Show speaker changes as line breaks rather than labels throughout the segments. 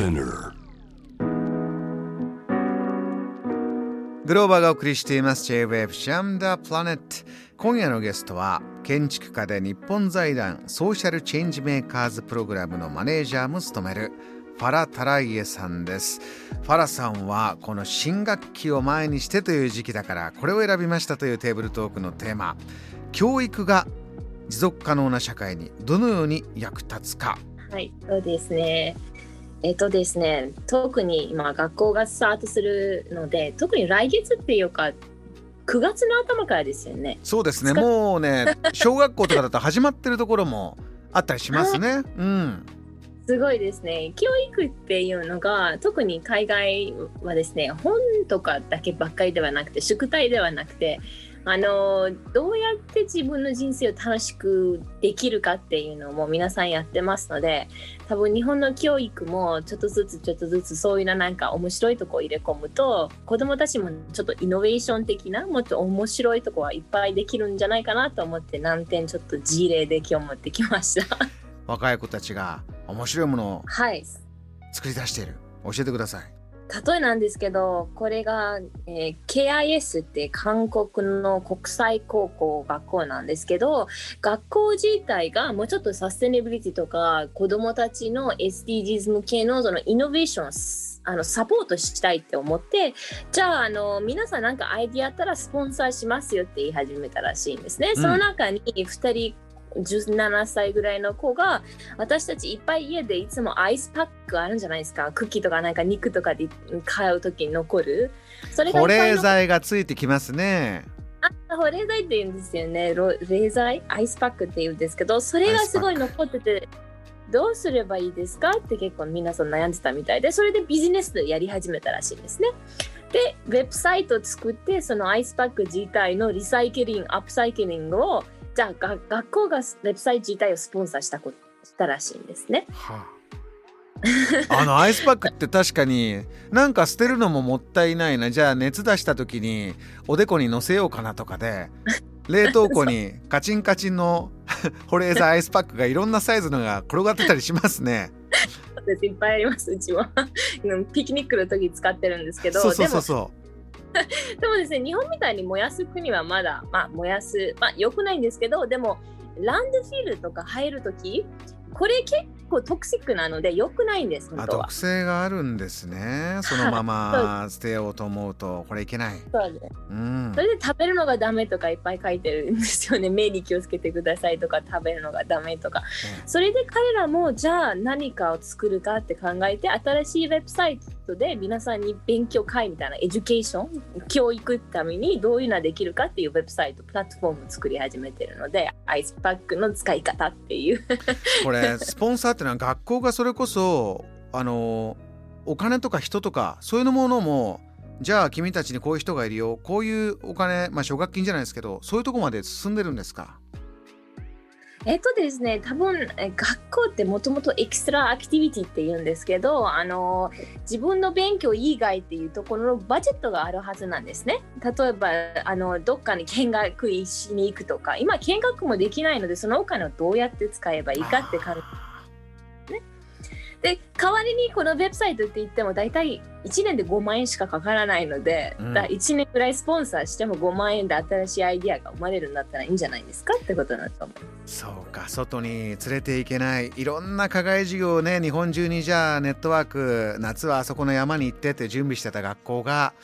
Spinner.
グローバーがお送りしています。J-Wave シャムダプラネット今夜のゲストは建築家で日本財団ソーシャルチェンジメーカーズプログラムのマネージャーも務めるファラ・タライエさんです。ファラさんはこの新学期を前にしてという時期だからこれを選びましたというテーブルトークのテーマ。教育が持続可能な社会にどのように役立つか。
はい、そうですね。えっとですね、特に今学校がスタートするので、特に来月っていうか、9月の頭からですよね。
そうですねもうね小学校とかだと始まってるところもあったりしますねうん
すごいですね。教育っていうのが、特に海外はですね、本とかだけばっかりではなくて、宿題ではなくて、あのどうやって自分の人生を楽しくできるかっていうのも皆さんやってますので多分日本の教育もちょっとずつちょっとずつそういうのなんか面白いとこを入れ込むと子どもたちもちょっとイノベーション的なもっと面白いとこはいっぱいできるんじゃないかなと思って何点ちょっと事例で今日持ってきました。
若い子たちが面白いものを
はい。
作り出している。教えてください
例えなんですけどこれが、えー KIS って韓国の国際高校学校なんですけど学校自体がもうちょっとサステナビリティとか子どもたちの SDGs 向けのそのイノベーションをあのサポートしたいって思ってじゃああの皆さんなんかアイディアあったらスポンサーしますよって言い始めたらしいんですね。
うん
その中に2人17歳ぐらいの子が私たちいっぱい家でいつもアイスパックあるんじゃないですか？クッキーとかなんか肉とかで買う時に残る。それが
保冷剤がついてきますね。
あ保冷剤って言うんですよね。保冷剤？アイスパックって言うんですけどそれがすごい残っててどうすればいいですか？って結構皆さん悩んでたみたいでそれでビジネスでやり始めたらしいんですね。でウェブサイトを作ってそのアイスパック自体の recycling upcycling をじゃあが学校がウェブサイト自体をスポンサーしたこしたらしいんですね。
はあ、あのアイスパックって確かになんか捨てるのももったいないな。じゃあ熱出した時におでこに乗せようかなとかで 冷凍庫にカチンカチンの 保冷剤アイスパックがいろんなサイズのが転がってたりしますね。
いっぱいありますうちはうんピクニックの時使ってるんですけど
そうそうそうそ
でもですね日本みたいに燃やす国はまだまあ燃やすまあ良くないんですけどでもランドフィルとか入る時これ結構 toxic なので良くないんです
うあ
本当は。
毒性があるんですね。そのまま捨てようと思うとこれいけない。
そうです
うん。
それで食べるのがダメとかいっぱい書いてるんですよね。目に気をつけてくださいとか食べるのがダメとか。それで彼らもじゃあ何かを作るかって考えて新しいウェブサイトで皆さんに勉強会みたいな education 教育ためにどういうのができるかっていうウェブサイトプラットフォームを作り始めてるのでアイスパックの使い方っていう。
これスポンサーってのは学校がそれこそあのお金とか人とかそういうものもじゃあ君たちにこういう人がいるよこういうお金まあ奨学金じゃないですけどそういうとこまで進んでるんですか？
えっとですね、多分学校ってもともと extra activity って言うんですけど、あの自分の勉強以外っていうところの budget があるはずなんですね。例えばあのどっかに見学しに行くとか、今見学もできないのでそのお金をどうやって使えばいいかって考えで代わりにこのウェブサイトって言っても大体1年で5万円しかかからないので、
うん。
だ1年ぐらいスポンサーしても5万円で新しいアイディアが生まれるんだったらいいんじゃないですか？ってことだと思う。
そうか。外に連れていけない。いろんな課外授業をね日本中にじゃあネットワーク夏はあそこの山に行ってって準備してた学校が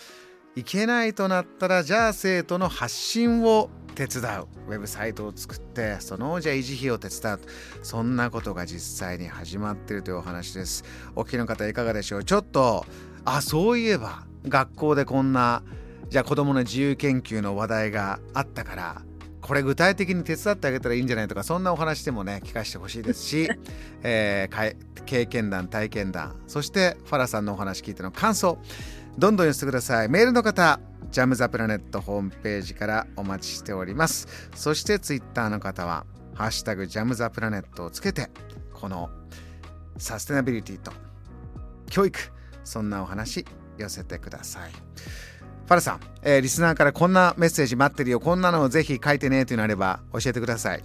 行けないとなったらじゃあ生徒の発信を手伝うウェブサイトを作ってそのじゃ維持費を手伝うそんなことが実際に始まってるというお話ですお聞きの方いかがでしょうちょっとあそういえば学校でこんなじゃあ子どもの自由研究の話題があったからこれ具体的に手伝ってあげたらいいんじゃないとかそんなお話でもね聞かせてほしいですし、えー経験談体験談そしてファラさんのお話聞いての感想どんどん寄せてください。メールの方ジャムザプラネットホームページからお待ちしております。そしてツイッターの方はハッシュタグジャムザプラネットをつけてこのサステナビリティと教育そんなお話寄せてください。ファラさん、えーリスナーからこんなメッセージ待ってるよ。こんなのをぜひ書いてねというのあれば教えてください。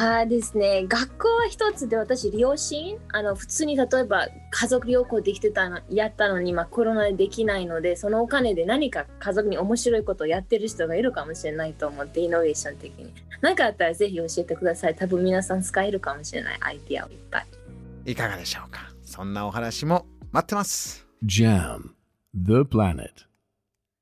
あですね、学校は一つで私、両親、あの普通に例えば家族旅行できてたのやったのに、まあ、コロナでできないので、そのお金で何か家族に面白いことをやってる人がいるかもしれないと思って、イノベーション的に。何かあったらぜひ教えてください。多分皆さん使えるかもしれないアイディアをいっぱい。
いかがでしょうか？そんなお話も待ってます。
JAM The Planet